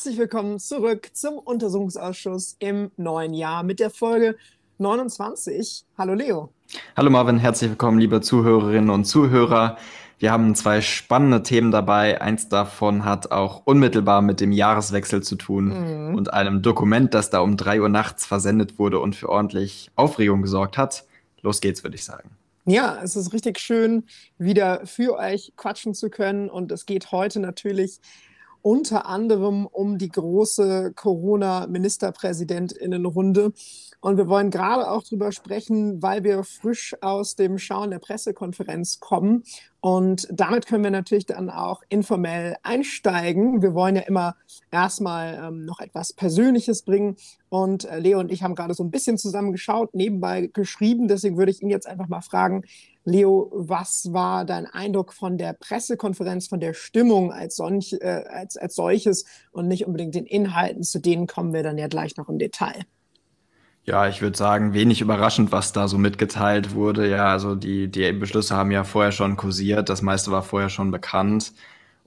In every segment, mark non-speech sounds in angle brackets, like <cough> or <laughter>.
Herzlich willkommen zurück zum Untersuchungsausschuss im neuen Jahr mit der Folge 29. Hallo Leo. Hallo Marvin, herzlich willkommen, liebe Zuhörerinnen und Zuhörer. Wir haben zwei spannende Themen dabei. Eins davon hat auch unmittelbar mit dem Jahreswechsel zu tun mhm. und einem Dokument, das da um drei Uhr nachts versendet wurde und für ordentlich Aufregung gesorgt hat. Los geht's, würde ich sagen. Ja, es ist richtig schön, wieder für euch quatschen zu können. Und es geht heute natürlich unter anderem um die große Corona-Ministerpräsidentinnenrunde. Und wir wollen gerade auch drüber sprechen, weil wir frisch aus dem Schauen der Pressekonferenz kommen. Und damit können wir natürlich dann auch informell einsteigen. Wir wollen ja immer erstmal ähm, noch etwas Persönliches bringen. Und äh, Leo und ich haben gerade so ein bisschen zusammengeschaut, nebenbei geschrieben. Deswegen würde ich ihn jetzt einfach mal fragen, Leo, was war dein Eindruck von der Pressekonferenz, von der Stimmung als, solch, äh, als, als solches und nicht unbedingt den Inhalten? Zu denen kommen wir dann ja gleich noch im Detail. Ja, ich würde sagen, wenig überraschend, was da so mitgeteilt wurde. Ja, also die, die Beschlüsse haben ja vorher schon kursiert, das meiste war vorher schon bekannt.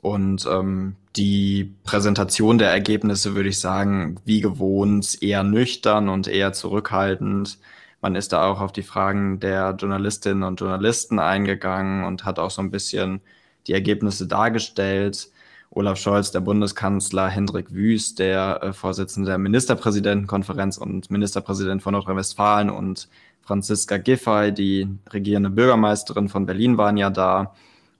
Und ähm, die Präsentation der Ergebnisse würde ich sagen, wie gewohnt, eher nüchtern und eher zurückhaltend. Man ist da auch auf die Fragen der Journalistinnen und Journalisten eingegangen und hat auch so ein bisschen die Ergebnisse dargestellt. Olaf Scholz, der Bundeskanzler, Hendrik Wüst, der äh, Vorsitzende der Ministerpräsidentenkonferenz und Ministerpräsident von Nordrhein-Westfalen und Franziska Giffey, die regierende Bürgermeisterin von Berlin, waren ja da.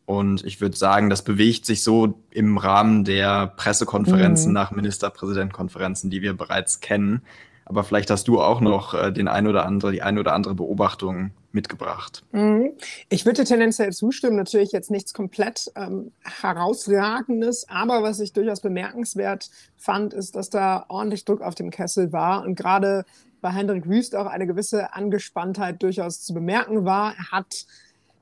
Und ich würde sagen, das bewegt sich so im Rahmen der Pressekonferenzen mhm. nach Ministerpräsidentenkonferenzen, die wir bereits kennen. Aber vielleicht hast du auch noch äh, den ein oder andere, die ein oder andere Beobachtung mitgebracht. Mhm. Ich würde tendenziell zustimmen, natürlich jetzt nichts komplett ähm, herausragendes, aber was ich durchaus bemerkenswert fand, ist, dass da ordentlich Druck auf dem Kessel war und gerade bei Hendrik Wüst auch eine gewisse Angespanntheit durchaus zu bemerken war. Er hat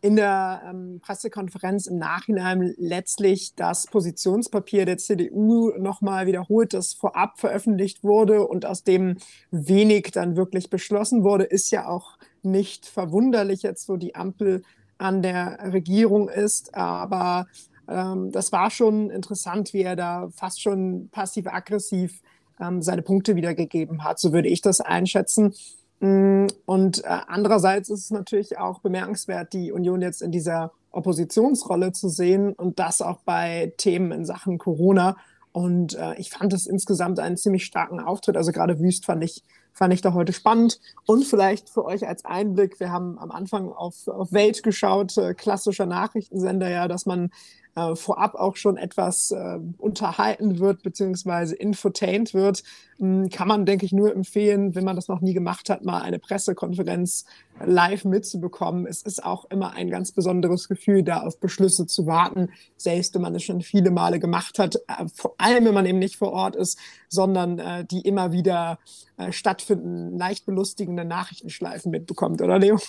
in der ähm, Pressekonferenz im Nachhinein letztlich das Positionspapier der CDU nochmal wiederholt, das vorab veröffentlicht wurde und aus dem wenig dann wirklich beschlossen wurde, ist ja auch nicht verwunderlich jetzt, wo die Ampel an der Regierung ist. Aber ähm, das war schon interessant, wie er da fast schon passiv-aggressiv ähm, seine Punkte wiedergegeben hat. So würde ich das einschätzen. Mm, und äh, andererseits ist es natürlich auch bemerkenswert, die Union jetzt in dieser Oppositionsrolle zu sehen und das auch bei Themen in Sachen Corona. Und äh, ich fand es insgesamt einen ziemlich starken Auftritt. Also gerade Wüst fand ich, fand ich da heute spannend. Und vielleicht für euch als Einblick, wir haben am Anfang auf, auf Welt geschaut, äh, klassischer Nachrichtensender ja, dass man äh, vorab auch schon etwas äh, unterhalten wird, beziehungsweise infotained wird, mh, hm, kann man, denke ich, nur empfehlen, wenn man das noch nie gemacht hat, mal eine Pressekonferenz live mitzubekommen. Es ist auch immer ein ganz besonderes Gefühl, da auf Beschlüsse zu warten, selbst wenn man es schon viele Male gemacht hat, äh, vor allem wenn man eben nicht vor Ort ist, sondern äh, die immer wieder äh, stattfinden, leicht belustigende Nachrichtenschleifen mitbekommt, oder Leo?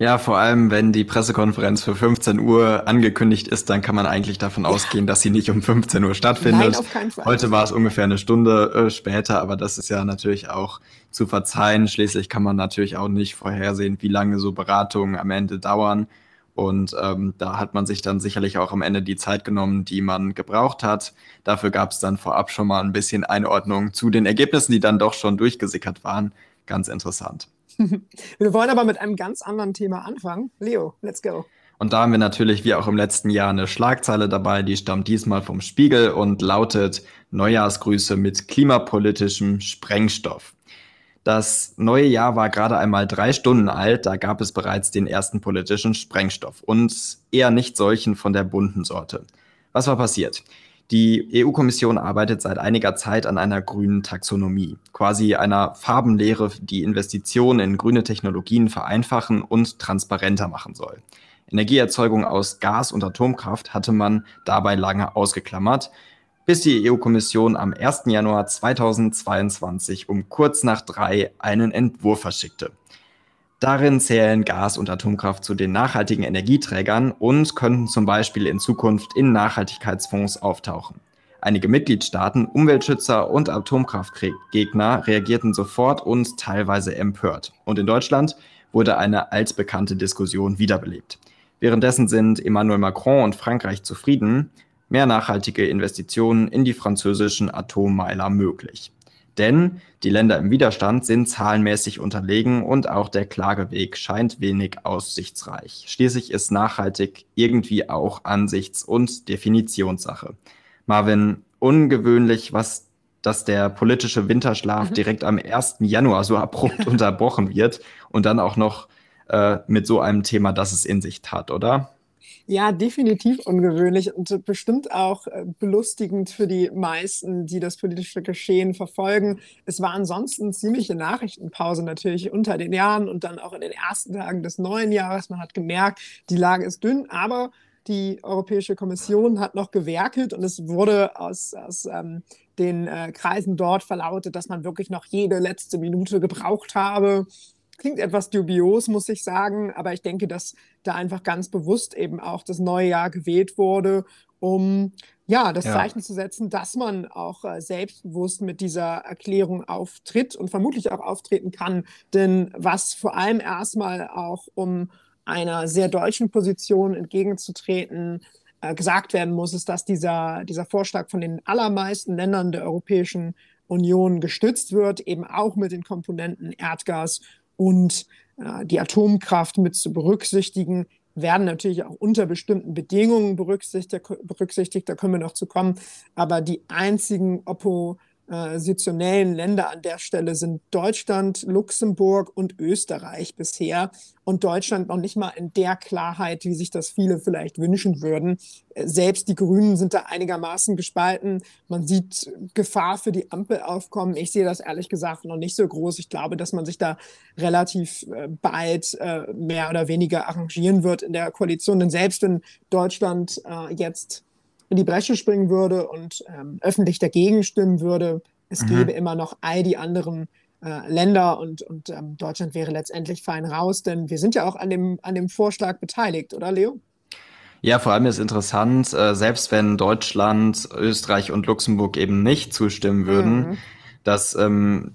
Ja, vor allem, wenn die Pressekonferenz für 15 Uhr angekündigt ist, dann kann man eigentlich davon ja. ausgehen, dass sie nicht um 15 Uhr stattfindet. Nein, auf keinen Fall. Heute war es ungefähr eine Stunde äh, später, aber das ist ja natürlich auch zu verzeihen. Schließlich kann man natürlich auch nicht vorhersehen, wie lange so Beratungen am Ende dauern. Und ähm, da hat man sich dann sicherlich auch am Ende die Zeit genommen, die man gebraucht hat. Dafür gab es dann vorab schon mal ein bisschen Einordnung zu den Ergebnissen, die dann doch schon durchgesickert waren. Ganz interessant. Wir wollen aber mit einem ganz anderen Thema anfangen. Leo, let's go. Und da haben wir natürlich wie auch im letzten Jahr eine Schlagzeile dabei, die stammt diesmal vom Spiegel und lautet Neujahrsgrüße mit klimapolitischem Sprengstoff. Das neue Jahr war gerade einmal drei Stunden alt, da gab es bereits den ersten politischen Sprengstoff und eher nicht solchen von der bunten Sorte. Was war passiert? Die EU-Kommission arbeitet seit einiger Zeit an einer grünen Taxonomie, quasi einer Farbenlehre, die Investitionen in grüne Technologien vereinfachen und transparenter machen soll. Energieerzeugung aus Gas und Atomkraft hatte man dabei lange ausgeklammert, bis die EU-Kommission am 1. Januar 2022 um kurz nach drei einen Entwurf verschickte. Darin zählen Gas- und Atomkraft zu den nachhaltigen Energieträgern und könnten zum Beispiel in Zukunft in Nachhaltigkeitsfonds auftauchen. Einige Mitgliedstaaten, Umweltschützer und Atomkraftgegner reagierten sofort und teilweise empört. Und in Deutschland wurde eine altbekannte Diskussion wiederbelebt. Währenddessen sind Emmanuel Macron und Frankreich zufrieden. mehr nachhaltige Investitionen in die französischen Atommeiler möglich. Denn die Länder im Widerstand sind zahlenmäßig unterlegen und auch der Klageweg scheint wenig aussichtsreich. Schließlich ist nachhaltig irgendwie auch Ansichts- und Definitionssache. Marvin, ungewöhnlich, was dass der politische Winterschlaf mhm. direkt am 1. Januar so abrupt <laughs> unterbrochen wird und dann auch noch äh, mit so einem Thema, das es in sich hat, oder? Ja, definitiv ungewöhnlich und bestimmt auch äh, belustigend für die meisten, die das politische Geschehen verfolgen. Es war ansonsten ziemliche Nachrichtenpause natürlich unter den Jahren und dann auch in den ersten Tagen des neuen Jahres. Man hat gemerkt, die Lage ist dünn, aber die Europäische Kommission hat noch gewerkelt und es wurde aus, aus ähm, den äh, Kreisen dort verlautet, dass man wirklich noch jede letzte Minute gebraucht habe, Klingt etwas dubios, muss ich sagen, aber ich denke, dass da einfach ganz bewusst eben auch das neue Jahr gewählt wurde, um ja das ja. Zeichen zu setzen, dass man auch äh, selbstbewusst mit dieser Erklärung auftritt und vermutlich auch auftreten kann. Denn was vor allem erstmal auch um einer sehr deutschen Position entgegenzutreten, äh, gesagt werden muss, ist, dass dieser, dieser Vorschlag von den allermeisten Ländern der Europäischen Union gestützt wird, eben auch mit den Komponenten Erdgas und äh, die Atomkraft mit zu berücksichtigen, werden natürlich auch unter bestimmten Bedingungen berücksichtigt, berücksichtigt, da können wir noch zu kommen. Aber die einzigen Oppo, oppositionellen Länder an der Stelle sind Deutschland, Luxemburg und Österreich bisher. Und Deutschland noch nicht mal in der Klarheit, wie sich das viele vielleicht wünschen würden. Selbst die Grünen sind da einigermaßen gespalten. Man sieht Gefahr für die Ampel aufkommen. Ich sehe das ehrlich gesagt noch nicht so groß. Ich glaube, dass man sich da relativ äh, bald äh, mehr oder weniger arrangieren wird in der Koalition. Denn selbst wenn Deutschland äh, jetzt in die Bresche springen würde und ähm, öffentlich dagegen stimmen würde. Es mhm. gäbe immer noch all die anderen äh, Länder und, und ähm, Deutschland wäre letztendlich fein raus, denn wir sind ja auch an dem, an dem Vorschlag beteiligt, oder Leo? Ja, vor allem ist interessant, äh, selbst wenn Deutschland, Österreich und Luxemburg eben nicht zustimmen würden, mhm. das ähm,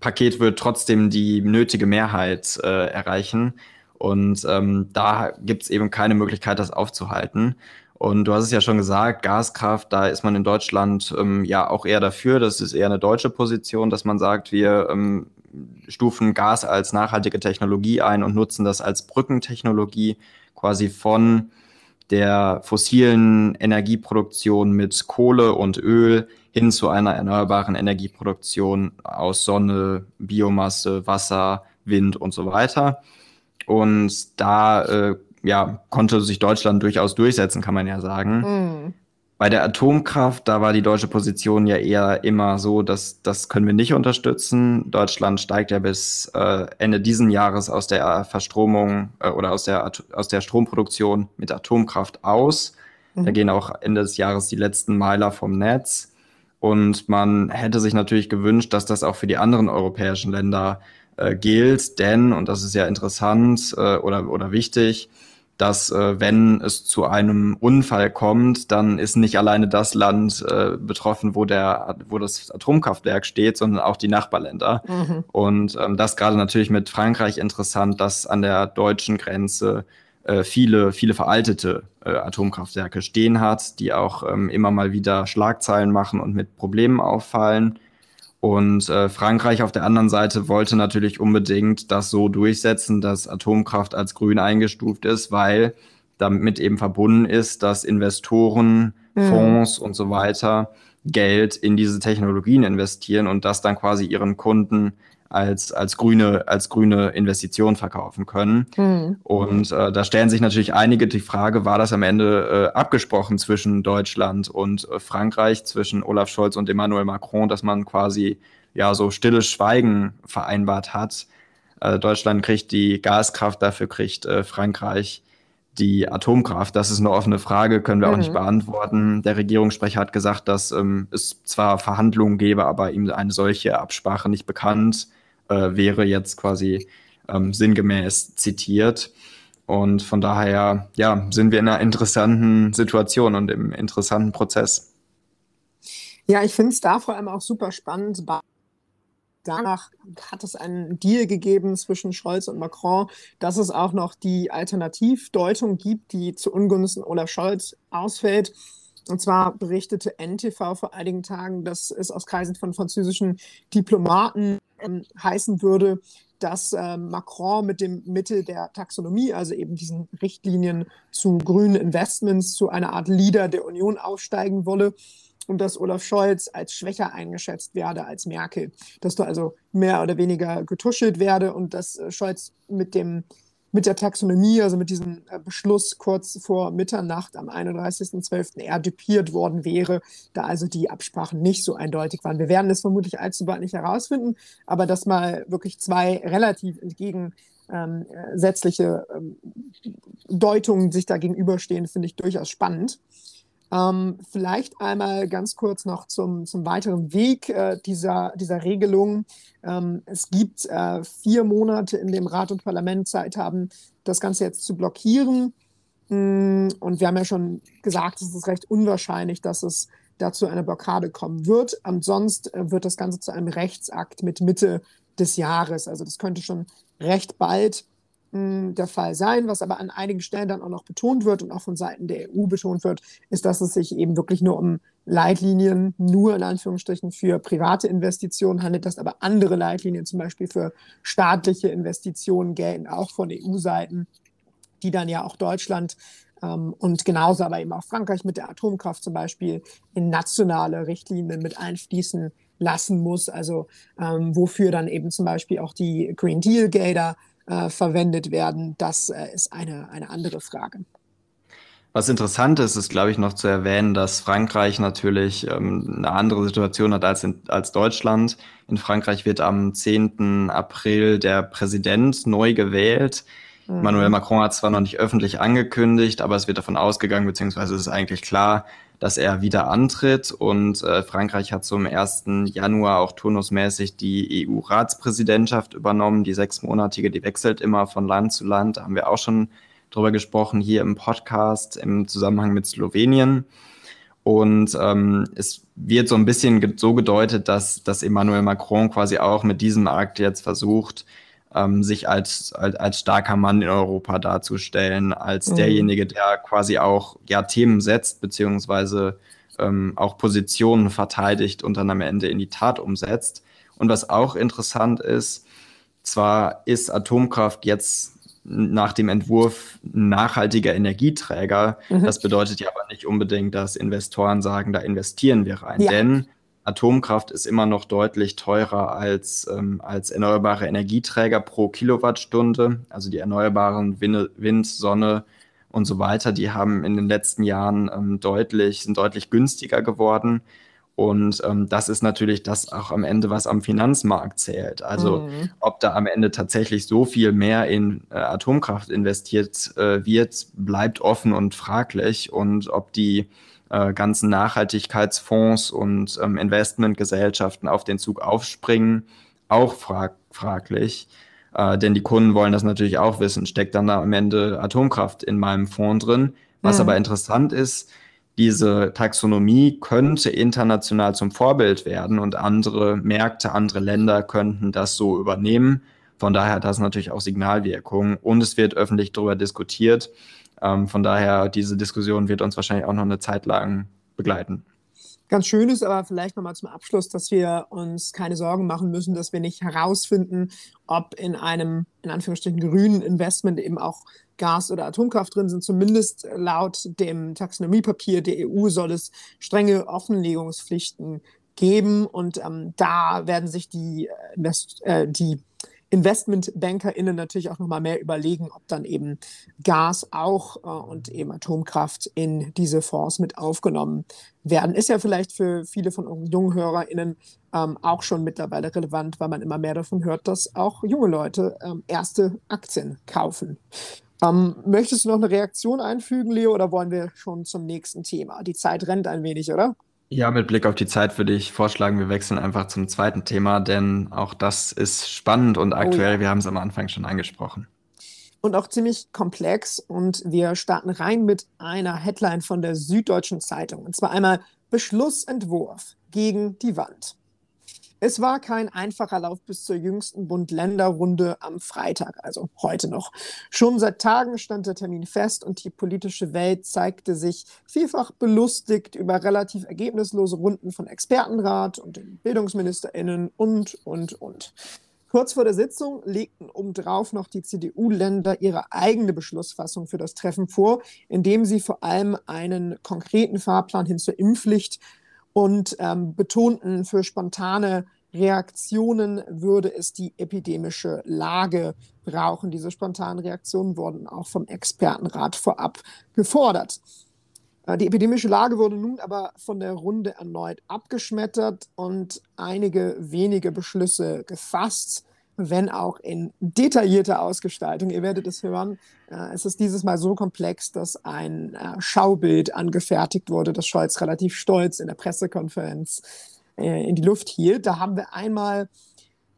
Paket wird trotzdem die nötige Mehrheit äh, erreichen. Und ähm, da gibt es eben keine Möglichkeit, das aufzuhalten. Und du hast es ja schon gesagt, Gaskraft, da ist man in Deutschland ähm, ja auch eher dafür. Das ist eher eine deutsche Position, dass man sagt, wir ähm, stufen Gas als nachhaltige Technologie ein und nutzen das als Brückentechnologie quasi von der fossilen Energieproduktion mit Kohle und Öl hin zu einer erneuerbaren Energieproduktion aus Sonne, Biomasse, Wasser, Wind und so weiter. Und da äh, ja, konnte sich Deutschland durchaus durchsetzen, kann man ja sagen. Mhm. Bei der Atomkraft, da war die deutsche Position ja eher immer so, dass das können wir nicht unterstützen. Deutschland steigt ja bis äh, Ende diesen Jahres aus der Verstromung äh, oder aus der, aus der Stromproduktion mit Atomkraft aus. Mhm. Da gehen auch Ende des Jahres die letzten Meiler vom Netz. Und man hätte sich natürlich gewünscht, dass das auch für die anderen europäischen Länder äh, gilt, denn, und das ist ja interessant äh, oder, oder wichtig, dass äh, wenn es zu einem Unfall kommt, dann ist nicht alleine das Land äh, betroffen, wo der, wo das Atomkraftwerk steht, sondern auch die Nachbarländer. Mhm. Und ähm, das gerade natürlich mit Frankreich interessant, dass an der deutschen Grenze äh, viele, viele veraltete äh, Atomkraftwerke stehen hat, die auch ähm, immer mal wieder Schlagzeilen machen und mit Problemen auffallen. Und äh, Frankreich auf der anderen Seite wollte natürlich unbedingt das so durchsetzen, dass Atomkraft als grün eingestuft ist, weil damit eben verbunden ist, dass Investoren, mhm. Fonds und so weiter Geld in diese Technologien investieren und das dann quasi ihren Kunden als, als, grüne, als grüne Investition verkaufen können. Mhm. Und äh, da stellen sich natürlich einige die Frage, war das am Ende äh, abgesprochen zwischen Deutschland und äh, Frankreich, zwischen Olaf Scholz und Emmanuel Macron, dass man quasi ja so stilles Schweigen vereinbart hat. Äh, Deutschland kriegt die Gaskraft, dafür kriegt äh, Frankreich die Atomkraft, das ist eine offene Frage, können wir mhm. auch nicht mhm. beantworten. Der Regierungssprecher hat gesagt, dass ähm, es zwar Verhandlungen gäbe, aber ihm eine solche Absprache nicht bekannt äh, wäre jetzt quasi ähm, sinngemäß zitiert. Und von daher, ja, sind wir in einer interessanten Situation und im interessanten Prozess. Ja, ich finde es da vor allem auch super spannend. Danach hat es einen Deal gegeben zwischen Scholz und Macron, dass es auch noch die Alternativdeutung gibt, die zu Ungunsten Olaf Scholz ausfällt Und zwar berichtete NTV vor einigen Tagen, dass es aus Kreisen von französischen Diplomaten ähm, heißen würde, dass äh, Macron mit dem Mittel der Taxonomie, also eben diesen Richtlinien zu grünen Investments, zu einer Art Leader der Union aufsteigen wolle und dass Olaf Scholz als schwächer eingeschätzt werde als Merkel. Dass da also mehr oder weniger getuschelt werde und dass äh, Scholz mit dem mit der Taxonomie, also mit diesem äh, Beschluss kurz vor Mitternacht am 31.12. eher dupiert worden wäre, da also die Absprachen nicht so eindeutig waren. Wir werden es vermutlich allzu bald nicht herausfinden, aber dass mal wirklich zwei relativ entgegensätzliche ähm, Deutungen sich da gegenüberstehen, finde ich durchaus spannend. Ähm, vielleicht einmal ganz kurz noch zum, zum weiteren Weg äh, dieser, dieser Regelung. Ähm, es gibt äh, vier Monate, in dem Rat und Parlament Zeit haben, das Ganze jetzt zu blockieren. Mm, und wir haben ja schon gesagt, es ist recht unwahrscheinlich, dass es dazu eine Blockade kommen wird. Ansonsten äh, wird das Ganze zu einem Rechtsakt mit Mitte des Jahres. Also das könnte schon recht bald der Fall sein. Was aber an einigen Stellen dann auch noch betont wird und auch von Seiten der EU betont wird, ist, dass es sich eben wirklich nur um Leitlinien, nur in Anführungsstrichen für private Investitionen handelt, dass aber andere Leitlinien zum Beispiel für staatliche Investitionen gelten, auch von EU-Seiten, die dann ja auch Deutschland ähm, und genauso aber eben auch Frankreich mit der Atomkraft zum Beispiel in nationale Richtlinien mit einfließen lassen muss, also ähm, wofür dann eben zum Beispiel auch die Green Deal Gelder äh, verwendet werden, das äh, ist eine, eine andere Frage. Was interessant ist, ist, glaube ich, noch zu erwähnen, dass Frankreich natürlich ähm, eine andere Situation hat als, in, als Deutschland. In Frankreich wird am 10. April der Präsident neu gewählt. Mhm. Emmanuel Macron hat zwar noch nicht öffentlich angekündigt, aber es wird davon ausgegangen, beziehungsweise es ist eigentlich klar, dass er wieder antritt. Und äh, Frankreich hat zum 1. Januar auch turnusmäßig die EU-Ratspräsidentschaft übernommen. Die sechsmonatige, die wechselt immer von Land zu Land. Da haben wir auch schon drüber gesprochen hier im Podcast im Zusammenhang mit Slowenien. Und ähm, es wird so ein bisschen so gedeutet, dass, dass Emmanuel Macron quasi auch mit diesem Akt jetzt versucht, ähm, sich als, als, als starker Mann in Europa darzustellen, als mhm. derjenige, der quasi auch ja, Themen setzt, beziehungsweise ähm, auch Positionen verteidigt und dann am Ende in die Tat umsetzt. Und was auch interessant ist, zwar ist Atomkraft jetzt nach dem Entwurf nachhaltiger Energieträger. Mhm. Das bedeutet ja aber nicht unbedingt, dass Investoren sagen, da investieren wir rein. Ja. Denn Atomkraft ist immer noch deutlich teurer als, ähm, als erneuerbare Energieträger pro Kilowattstunde. Also die erneuerbaren Wind, Wind, Sonne und so weiter, die haben in den letzten Jahren ähm, deutlich, sind deutlich günstiger geworden. Und ähm, das ist natürlich das auch am Ende, was am Finanzmarkt zählt. Also mhm. ob da am Ende tatsächlich so viel mehr in äh, Atomkraft investiert äh, wird, bleibt offen und fraglich. Und ob die äh, ganzen Nachhaltigkeitsfonds und ähm, Investmentgesellschaften auf den Zug aufspringen, auch frag fraglich. Äh, denn die Kunden wollen das natürlich auch wissen. Steckt dann da am Ende Atomkraft in meinem Fonds drin? Was mhm. aber interessant ist, diese Taxonomie könnte international zum Vorbild werden und andere Märkte, andere Länder könnten das so übernehmen. Von daher hat das natürlich auch Signalwirkung und es wird öffentlich darüber diskutiert. Ähm, von daher, diese Diskussion wird uns wahrscheinlich auch noch eine Zeit lang begleiten. Ganz schön ist aber vielleicht nochmal zum Abschluss, dass wir uns keine Sorgen machen müssen, dass wir nicht herausfinden, ob in einem, in Anführungsstrichen, grünen Investment eben auch Gas- oder Atomkraft drin sind. Zumindest laut dem Taxonomiepapier der EU soll es strenge Offenlegungspflichten geben und ähm, da werden sich die, äh, die InvestmentbankerInnen natürlich auch nochmal mehr überlegen, ob dann eben Gas auch äh, und eben Atomkraft in diese Fonds mit aufgenommen werden. Ist ja vielleicht für viele von unseren jungen HörerInnen ähm, auch schon mittlerweile relevant, weil man immer mehr davon hört, dass auch junge Leute ähm, erste Aktien kaufen. Ähm, möchtest du noch eine Reaktion einfügen, Leo, oder wollen wir schon zum nächsten Thema? Die Zeit rennt ein wenig, oder? Ja, mit Blick auf die Zeit würde ich vorschlagen, wir wechseln einfach zum zweiten Thema, denn auch das ist spannend und aktuell. Oh ja. Wir haben es am Anfang schon angesprochen. Und auch ziemlich komplex. Und wir starten rein mit einer Headline von der Süddeutschen Zeitung. Und zwar einmal Beschlussentwurf gegen die Wand. Es war kein einfacher Lauf bis zur jüngsten Bund-Länder-Runde am Freitag, also heute noch. Schon seit Tagen stand der Termin fest und die politische Welt zeigte sich vielfach belustigt über relativ ergebnislose Runden von Expertenrat und den BildungsministerInnen und, und, und. Kurz vor der Sitzung legten obendrauf noch die CDU-Länder ihre eigene Beschlussfassung für das Treffen vor, indem sie vor allem einen konkreten Fahrplan hin zur Impfpflicht und ähm, betonten, für spontane Reaktionen würde es die epidemische Lage brauchen. Diese spontanen Reaktionen wurden auch vom Expertenrat vorab gefordert. Äh, die epidemische Lage wurde nun aber von der Runde erneut abgeschmettert und einige wenige Beschlüsse gefasst, wenn auch in detaillierter Ausgestaltung. Ihr werdet es hören. Äh, es ist dieses Mal so komplex, dass ein äh, Schaubild angefertigt wurde, das Scholz relativ stolz in der Pressekonferenz äh, in die Luft hielt. Da haben wir einmal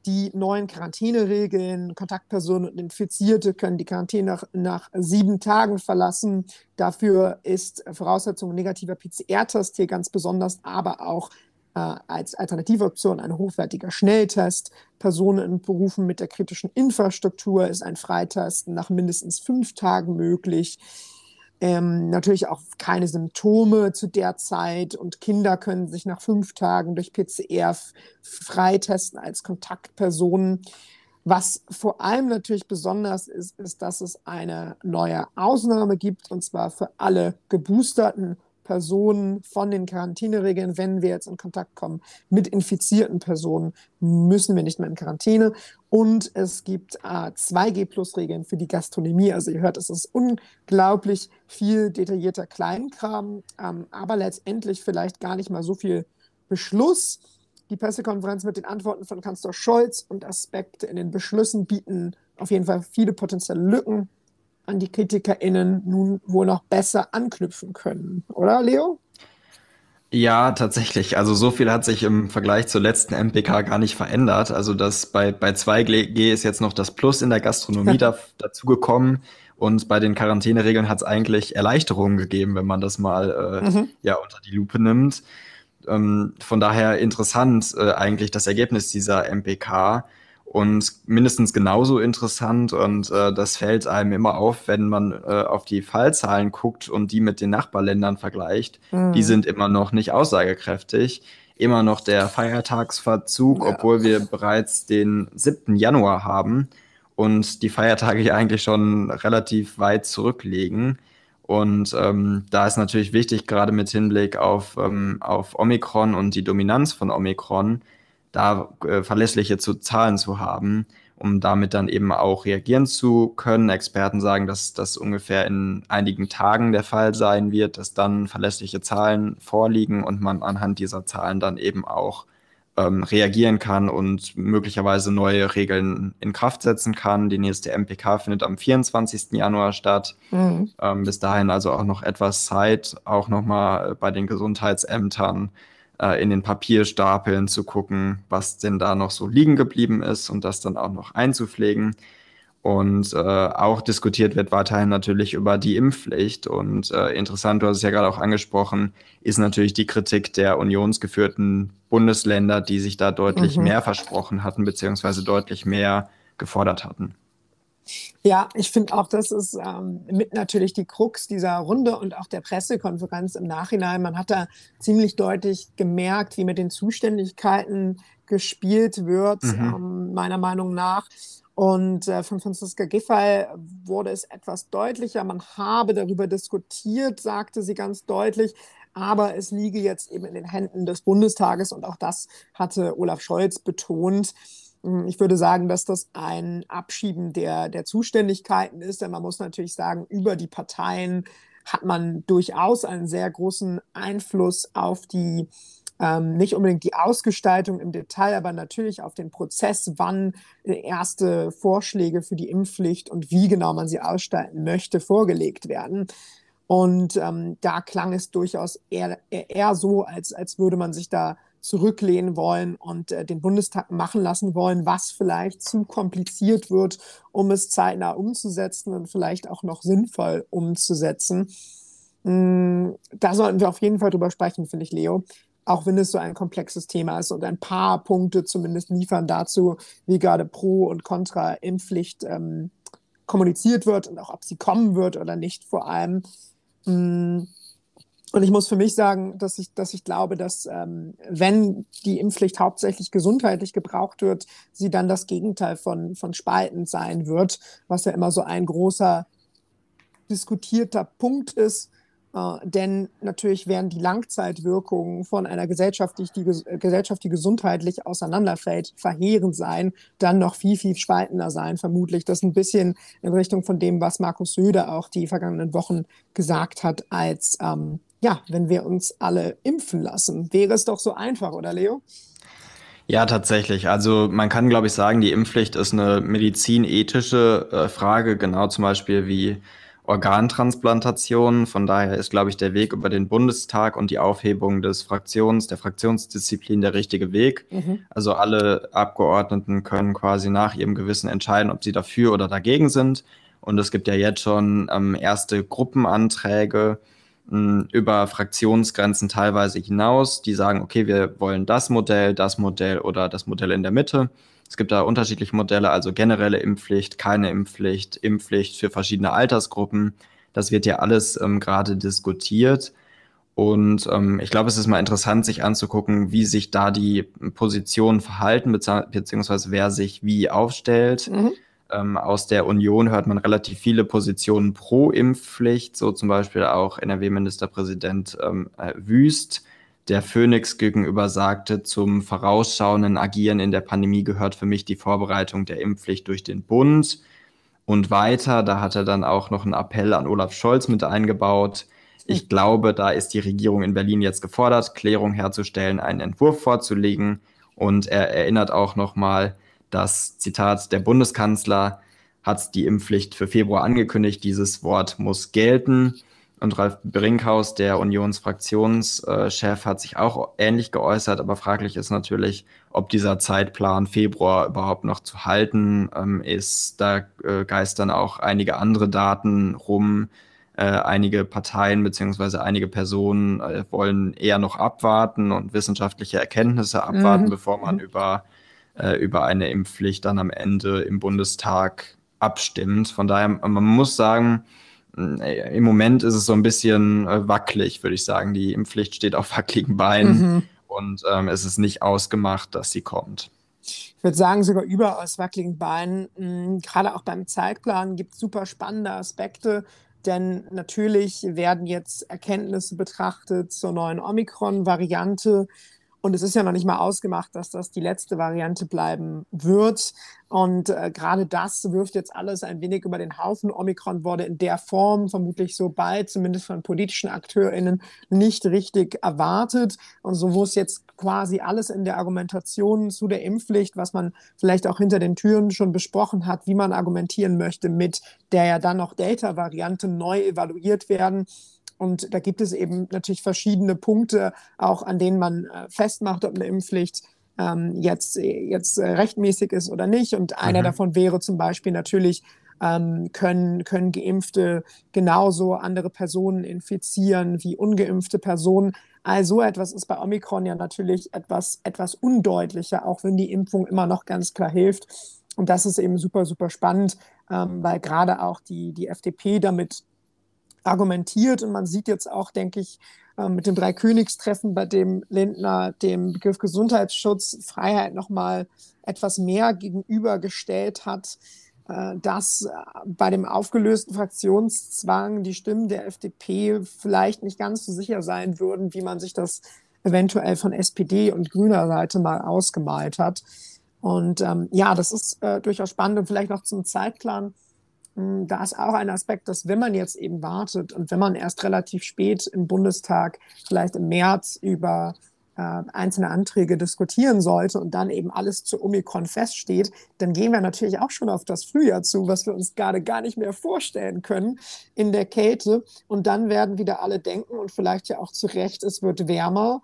die neuen Quarantäneregeln. Kontaktpersonen und Infizierte können die Quarantäne nach, nach sieben Tagen verlassen. Dafür ist Voraussetzung negativer PCR-Test hier ganz besonders, aber auch als alternative Option ein hochwertiger Schnelltest. Personen in Berufen mit der kritischen Infrastruktur ist ein Freitesten nach mindestens fünf Tagen möglich. Ähm, natürlich auch keine Symptome zu der Zeit und Kinder können sich nach fünf Tagen durch PCR freitesten als Kontaktpersonen. Was vor allem natürlich besonders ist, ist, dass es eine neue Ausnahme gibt und zwar für alle geboosterten Personen von den Quarantäneregeln, wenn wir jetzt in Kontakt kommen mit infizierten Personen, müssen wir nicht mehr in Quarantäne. Und es gibt äh, 2G-Plus-Regeln für die Gastronomie. Also ihr hört, es ist unglaublich viel detaillierter Kleinkram, ähm, aber letztendlich vielleicht gar nicht mal so viel Beschluss. Die Pressekonferenz mit den Antworten von Kanzler Scholz und Aspekte in den Beschlüssen bieten auf jeden Fall viele potenzielle Lücken an die KritikerInnen nun wohl noch besser anknüpfen können, oder Leo? Ja, tatsächlich. Also so viel hat sich im Vergleich zur letzten MPK gar nicht verändert. Also das bei, bei 2G ist jetzt noch das Plus in der Gastronomie <laughs> da, dazu gekommen. Und bei den Quarantäneregeln hat es eigentlich Erleichterungen gegeben, wenn man das mal äh, mhm. ja, unter die Lupe nimmt. Ähm, von daher interessant äh, eigentlich das Ergebnis dieser MPK. Und mindestens genauso interessant, und äh, das fällt einem immer auf, wenn man äh, auf die Fallzahlen guckt und die mit den Nachbarländern vergleicht, mhm. die sind immer noch nicht aussagekräftig. Immer noch der Feiertagsverzug, ja. obwohl wir bereits den 7. Januar haben und die Feiertage ja eigentlich schon relativ weit zurückliegen. Und ähm, da ist natürlich wichtig, gerade mit Hinblick auf, ähm, auf Omikron und die Dominanz von Omikron, da äh, verlässliche zu Zahlen zu haben, um damit dann eben auch reagieren zu können. Experten sagen, dass das ungefähr in einigen Tagen der Fall sein wird, dass dann verlässliche Zahlen vorliegen und man anhand dieser Zahlen dann eben auch ähm, reagieren kann und möglicherweise neue Regeln in Kraft setzen kann. Die nächste MPK findet am 24. Januar statt. Mhm. Ähm, bis dahin also auch noch etwas Zeit, auch nochmal bei den Gesundheitsämtern äh, in den Papierstapeln zu gucken, was denn da noch so liegen geblieben ist und das dann auch noch einzupflegen. Und äh, auch diskutiert wird weiterhin natürlich über die Impfpflicht. Und äh, interessant, du hast es ja gerade auch angesprochen, ist natürlich die Kritik der unionsgeführten Bundesländer, die sich da deutlich mhm. mehr versprochen hatten, beziehungsweise deutlich mehr gefordert hatten. Ja, ich finde auch, das ist ähm, mit natürlich die Krux dieser Runde und auch der Pressekonferenz im Nachhinein. Man hat da ziemlich deutlich gemerkt, wie mit den Zuständigkeiten gespielt wird, mhm. ähm, meiner Meinung nach. Und äh, von Franziska Giffey wurde es etwas deutlicher. Man habe darüber diskutiert, sagte sie ganz deutlich. Aber es liege jetzt eben in den Händen des Bundestages. Und auch das hatte Olaf Scholz betont. Hm, ich würde sagen, dass das ein Abschieben der, der Zuständigkeiten ist, denn man muss natürlich sagen, über die Parteien hat man durchaus einen sehr großen Einfluss auf die, ähm, nicht unbedingt die Ausgestaltung im Detail, aber natürlich auf den Prozess, wann erste Vorschläge für die Impfpflicht und wie genau man sie ausgestalten möchte, vorgelegt werden. Und ähm, da klang es durchaus eher, eher so, als, als würde man sich da zurücklehnen wollen und äh, den Bundestag machen lassen wollen, was vielleicht zu kompliziert wird, um es zeitnah umzusetzen und vielleicht auch noch sinnvoll umzusetzen. Mm, da sollten wir auf jeden Fall drüber sprechen, finde ich, Leo. auch wenn es so ein komplexes Thema ist und ein paar Punkte zumindest liefern dazu, wie gerade Pro- und Contra-Impfpflicht ähm, kommuniziert wird und auch ob sie kommen wird oder nicht vor allem. Mm. Und ich muss für mich sagen, dass ich, dass ich glaube, dass ähm, wenn die Impfpflicht hauptsächlich gesundheitlich gebraucht wird, sie dann das Gegenteil von, von spaltend sein wird, was ja immer so ein großer diskutierter Punkt ist. Äh, denn natürlich werden die Langzeitwirkungen von einer Gesellschaft, die, die Gesellschaft, die gesundheitlich auseinanderfällt, verheerend sein, dann noch viel, viel spaltender sein, vermutlich. Das ist ein bisschen in Richtung von dem, was Markus Söder auch die vergangenen Wochen gesagt hat, als ähm, ja, wenn wir uns alle impfen lassen. Wäre es doch so einfach, oder Leo? Ja, tatsächlich. Also man kann, glaube ich, sagen, die Impfpflicht ist eine medizinethische äh, Frage, genau zum Beispiel wie Organtransplantation. Von daher ist, glaube ich, der Weg über den Bundestag und die Aufhebung des Fraktions, der Fraktionsdisziplin der richtige Weg. Mhm. Also alle Abgeordneten können quasi nach ihrem Gewissen entscheiden, ob sie dafür oder dagegen sind. Und es gibt ja jetzt schon ähm, erste Gruppenanträge mh, hm, über Fraktionsgrenzen teilweise hinaus, die sagen, okay, wir wollen das Modell, das Modell oder das Modell in der Mitte. Es gibt da unterschiedliche Modelle, also generelle Impfpflicht, keine Impfpflicht, Impfpflicht für verschiedene Altersgruppen. Das wird ja alles ähm, gerade diskutiert. Und ähm, ich glaube, es ist mal interessant, sich anzugucken, wie sich da die Positionen verhalten, beziehungsweise wer sich wie aufstellt. Mhm. Ähm, aus der Union hört man relativ viele Positionen pro Impfpflicht, so zum Beispiel auch NRW-Ministerpräsident ähm, äh, Wüst der Phoenix gegenüber sagte, zum vorausschauenden Agieren in der Pandemie gehört für mich die Vorbereitung der Impfpflicht durch den Bund. Und weiter, da hat er dann auch noch einen Appell an Olaf Scholz mit eingebaut. Ich glaube, da ist die Regierung in Berlin jetzt gefordert, Klärung herzustellen, einen Entwurf vorzulegen. Und er erinnert auch nochmal, dass, Zitat, der Bundeskanzler hat die Impfpflicht für Februar angekündigt. Dieses Wort muss gelten. Und Ralf Brinkhaus, der Unionsfraktionschef, hat sich auch ähnlich geäußert, aber fraglich ist natürlich, ob dieser Zeitplan Februar überhaupt noch zu halten ähm, ist. Da äh, geistern auch einige andere Daten rum. Äh, einige Parteien beziehungsweise einige Personen äh, wollen eher noch abwarten und wissenschaftliche Erkenntnisse abwarten, mhm. bevor man über, äh, über eine Impfpflicht dann am Ende im Bundestag abstimmt. Von daher, man muss sagen, äh, im Moment ist es so ein bisschen äh, wackelig, würde ich sagen. Die Impfpflicht steht auf <laughs> wackeligen Beinen mhm. und ähm, es ist nicht ausgemacht, dass sie kommt. Ich würde sagen, sogar überaus wackeligen Beinen. Gerade auch beim Zeitplan gibt es super spannende Aspekte, denn natürlich werden jetzt Erkenntnisse betrachtet zur neuen Omikron-Variante. Und es ist ja noch nicht mal ausgemacht, dass das die letzte Variante bleiben wird. Und äh, gerade das wirft jetzt alles ein wenig über den Haufen. Omikron wurde in der Form vermutlich so bald, zumindest von politischen AkteurInnen, nicht richtig erwartet. Und so muss jetzt quasi alles in der Argumentation zu der Impfpflicht, was man vielleicht auch hinter den Türen schon besprochen hat, wie man argumentieren möchte, mit der ja dann noch Delta-Variante neu evaluiert werden. Und da gibt es eben natürlich verschiedene Punkte, auch an denen man äh, festmacht, ob eine Impfpflicht ähm, jetzt, jetzt äh, rechtmäßig ist oder nicht. Und einer mhm. davon wäre zum Beispiel natürlich, ähm, können, können Geimpfte genauso andere Personen infizieren wie ungeimpfte Personen. Also etwas ist bei Omikron ja natürlich etwas, etwas undeutlicher, auch wenn die Impfung immer noch ganz klar hilft. Und das ist eben super, super spannend, ähm, weil gerade auch die, die FDP damit argumentiert. Und man sieht jetzt auch, denke ich, äh, mit dem Dreikönigstreffen, bei dem Lindner dem Begriff Gesundheitsschutz, Freiheit nochmal etwas mehr gegenübergestellt hat, äh, dass äh, bei dem aufgelösten Fraktionszwang die Stimmen der FDP vielleicht nicht ganz so sicher sein würden, wie man sich das eventuell von SPD und grüner Seite mal ausgemalt hat. Und ähm, ja, das ist äh, durchaus spannend und vielleicht noch zum Zeitplan. Hm, da ist auch ein Aspekt, dass wenn man jetzt eben wartet und wenn man erst relativ spät im Bundestag, vielleicht im März, über äh, einzelne Anträge diskutieren sollte und dann eben alles zu Omikron feststeht, dann gehen wir natürlich auch schon auf das Frühjahr zu, was wir uns gerade gar nicht mehr vorstellen können in der Kälte. Und dann werden wieder alle denken und vielleicht ja auch zu Recht, es wird wärmer.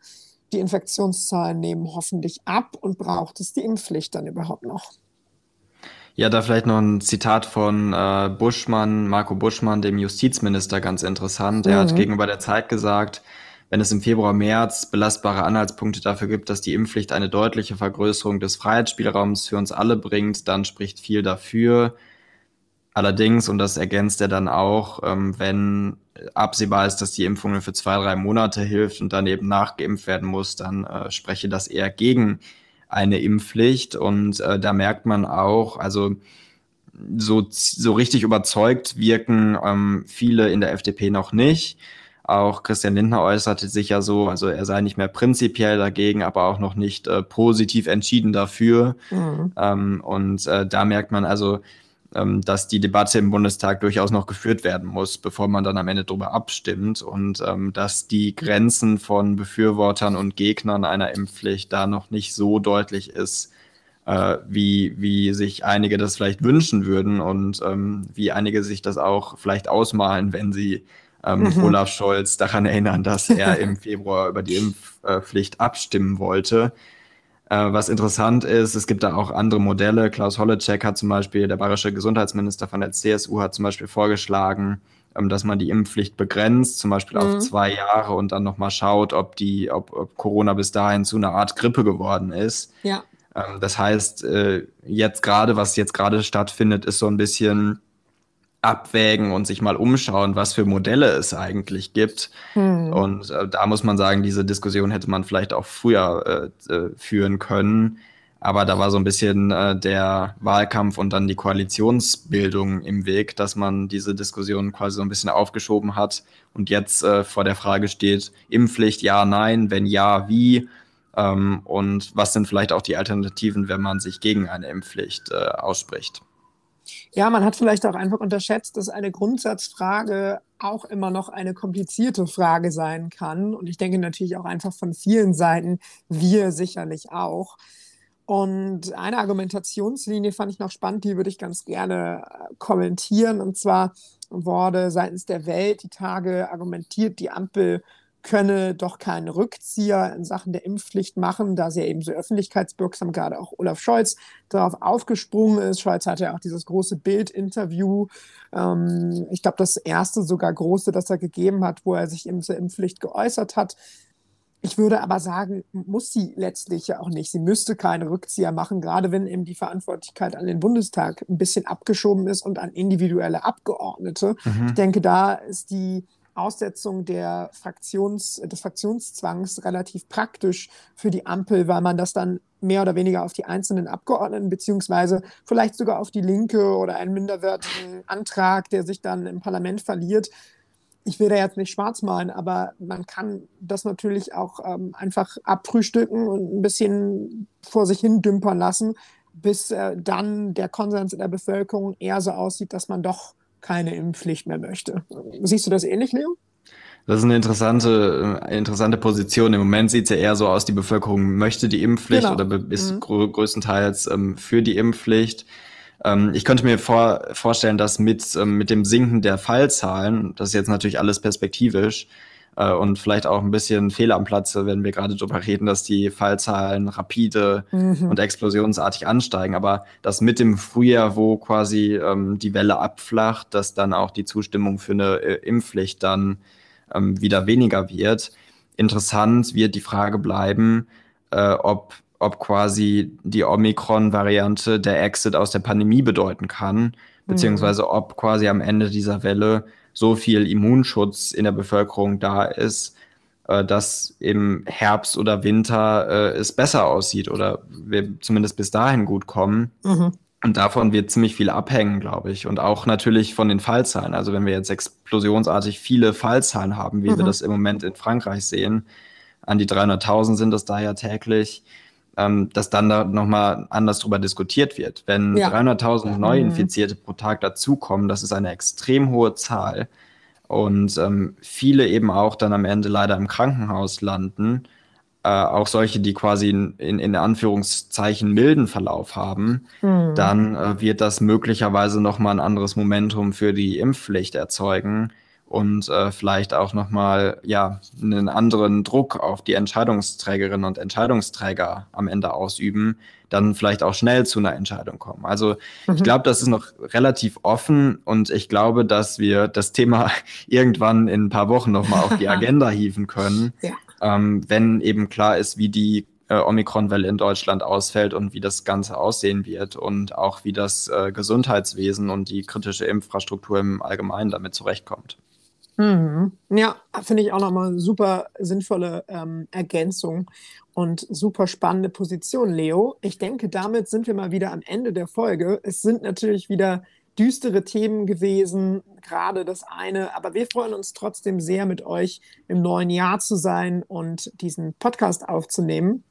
Die Infektionszahlen nehmen hoffentlich ab und braucht es die Impfpflicht dann überhaupt noch? Ja, da vielleicht noch ein Zitat von äh, Buschmann, Marco Buschmann, dem Justizminister, ganz interessant. Er mhm. hat gegenüber der Zeit gesagt, wenn es im Februar, März belastbare Anhaltspunkte dafür gibt, dass die Impfpflicht eine deutliche Vergrößerung des Freiheitsspielraums für uns alle bringt, dann spricht viel dafür. Allerdings, und das ergänzt er dann auch, ähm, wenn absehbar ist, dass die Impfung für zwei, drei Monate hilft und dann eben nachgeimpft werden muss, dann äh, spreche das eher gegen eine Impfpflicht. Und äh, da merkt man auch, also so, so richtig überzeugt wirken ähm, viele in der FDP noch nicht. Auch Christian Lindner äußerte sich ja so, also er sei nicht mehr prinzipiell dagegen, aber auch noch nicht äh, positiv entschieden dafür. Mhm. Ähm, und äh, da merkt man also, dass die Debatte im Bundestag durchaus noch geführt werden muss, bevor man dann am Ende darüber abstimmt und ähm, dass die Grenzen von Befürwortern und Gegnern einer Impfpflicht da noch nicht so deutlich ist, äh, wie, wie sich einige das vielleicht wünschen würden und ähm, wie einige sich das auch vielleicht ausmalen, wenn sie ähm, mhm. Olaf Scholz daran erinnern, dass er <laughs> im Februar über die Impfpflicht abstimmen wollte. Äh, was interessant ist, es gibt da auch andere Modelle. Klaus Holleczek hat zum Beispiel, der bayerische Gesundheitsminister von der CSU, hat zum Beispiel vorgeschlagen, ähm, dass man die Impfpflicht begrenzt, zum Beispiel mhm. auf zwei Jahre und dann nochmal schaut, ob die, ob, ob, Corona bis dahin zu einer Art Grippe geworden ist. Ja. Ähm, das heißt, äh, jetzt gerade, was jetzt gerade stattfindet, ist so ein bisschen abwägen und sich mal umschauen, was für Modelle es eigentlich gibt. Hm. Und äh, da muss man sagen, diese Diskussion hätte man vielleicht auch früher äh, äh, führen können. Aber da war so ein bisschen äh, der Wahlkampf und dann die Koalitionsbildung im Weg, dass man diese Diskussion quasi so ein bisschen aufgeschoben hat und jetzt äh, vor der Frage steht, Impfpflicht ja, nein, wenn ja, wie? Ähm, und was sind vielleicht auch die Alternativen, wenn man sich gegen eine Impfpflicht äh, ausspricht? Ja, man hat vielleicht auch einfach unterschätzt, dass eine Grundsatzfrage auch immer noch eine komplizierte Frage sein kann. Und ich denke natürlich auch einfach von vielen Seiten, wir sicherlich auch. Und eine Argumentationslinie fand ich noch spannend, die würde ich ganz gerne äh, kommentieren. Und zwar wurde seitens der Welt die Tage argumentiert, die Ampel könne doch keinen Rückzieher in Sachen der Impfpflicht machen, da sie ja eben so öffentlichkeitswirksam gerade auch Olaf Scholz darauf aufgesprungen ist. Scholz hatte ja auch dieses große Bild-Interview, ähm, ich glaube das erste sogar große, das er gegeben hat, wo er sich eben zur Impfpflicht geäußert hat. Ich würde aber sagen, muss sie letztlich ja auch nicht. Sie müsste keine Rückzieher machen, gerade wenn eben die Verantwortlichkeit an den Bundestag ein bisschen abgeschoben ist und an individuelle Abgeordnete. Mhm. Ich denke, da ist die Aussetzung der Fraktions, des Fraktionszwangs relativ praktisch für die Ampel, weil man das dann mehr oder weniger auf die einzelnen Abgeordneten beziehungsweise vielleicht sogar auf die Linke oder einen minderwertigen Antrag, der sich dann im Parlament verliert. Ich will da jetzt nicht schwarz malen, aber man kann das natürlich auch ähm, einfach abfrühstücken und ein bisschen vor sich hin dümpern lassen, bis äh, dann der Konsens in der Bevölkerung eher so aussieht, dass man doch keine Impfpflicht mehr möchte. Siehst du das ähnlich, Leo? Das ist eine interessante, äh, interessante Position. Im Moment sieht es ja eher so aus, die Bevölkerung möchte die Impfpflicht genau. oder ist mhm. grö größtenteils ähm, für die Impfpflicht. Ähm, ich könnte mir vor vorstellen, dass mit, ähm, mit dem Sinken der Fallzahlen, das ist jetzt natürlich alles perspektivisch, äh, und vielleicht auch ein bisschen Fehler am Platze, wenn wir gerade darüber reden, dass die Fallzahlen rapide mhm. und explosionsartig ansteigen. Aber dass mit dem Frühjahr, wo quasi ähm, die Welle abflacht, dass dann auch die Zustimmung für eine äh, Impfpflicht dann ähm, wieder weniger wird. Interessant wird die Frage bleiben, äh, ob ob quasi die Omikron-Variante der Exit aus der Pandemie bedeuten kann, mhm. beziehungsweise ob quasi am Ende dieser Welle so viel Immunschutz in der Bevölkerung da ist, äh, dass im Herbst oder Winter äh, es besser aussieht oder wir zumindest bis dahin gut kommen. Mhm. Und davon wird ziemlich viel abhängen, glaube ich. Und auch natürlich von den Fallzahlen. Also wenn wir jetzt explosionsartig viele Fallzahlen haben, wie mhm. wir das im Moment in Frankreich sehen, an die 300.000 sind das da ja täglich, ähm, dass dann da nochmal anders drüber diskutiert wird. Wenn ja. 300.000 Neuinfizierte mhm. pro Tag dazukommen, das ist eine extrem hohe Zahl und ähm, viele eben auch dann am Ende leider im Krankenhaus landen, äh, auch solche, die quasi in, in, in Anführungszeichen milden Verlauf haben, mhm. dann äh, wird das möglicherweise nochmal ein anderes Momentum für die Impfpflicht erzeugen und äh, vielleicht auch nochmal ja, einen anderen Druck auf die Entscheidungsträgerinnen und Entscheidungsträger am Ende ausüben, dann vielleicht auch schnell zu einer Entscheidung kommen. Also mhm. ich glaube, das ist noch relativ offen und ich glaube, dass wir das Thema <laughs> irgendwann in ein paar Wochen nochmal auf die <laughs> Agenda hieven können, ja. ähm, wenn eben klar ist, wie die äh, Omikron-Welle in Deutschland ausfällt und wie das Ganze aussehen wird und auch wie das äh, Gesundheitswesen und die kritische Infrastruktur im Allgemeinen damit zurechtkommt. Mhm. Ja, finde ich auch nochmal eine super sinnvolle ähm, Ergänzung und super spannende Position, Leo. Ich denke, damit sind wir mal wieder am Ende der Folge. Es sind natürlich wieder düstere Themen gewesen, gerade das eine, aber wir freuen uns trotzdem sehr, mit euch im neuen Jahr zu sein und diesen Podcast aufzunehmen.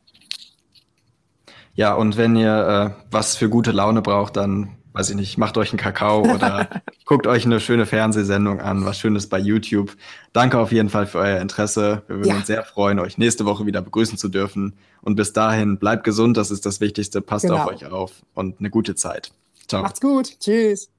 Ja, und wenn ihr äh, was für gute Laune braucht, dann weiß ich nicht, macht euch einen Kakao oder <laughs> guckt euch eine schöne Fernsehsendung an, was Schönes bei YouTube. Danke auf jeden Fall für euer Interesse. Wir würden ja. uns sehr freuen, euch nächste Woche wieder begrüßen zu dürfen. Und bis dahin, bleibt gesund, das ist das Wichtigste. Passt genau. auf euch auf und eine gute Zeit. Ciao. Macht's gut. Tschüss.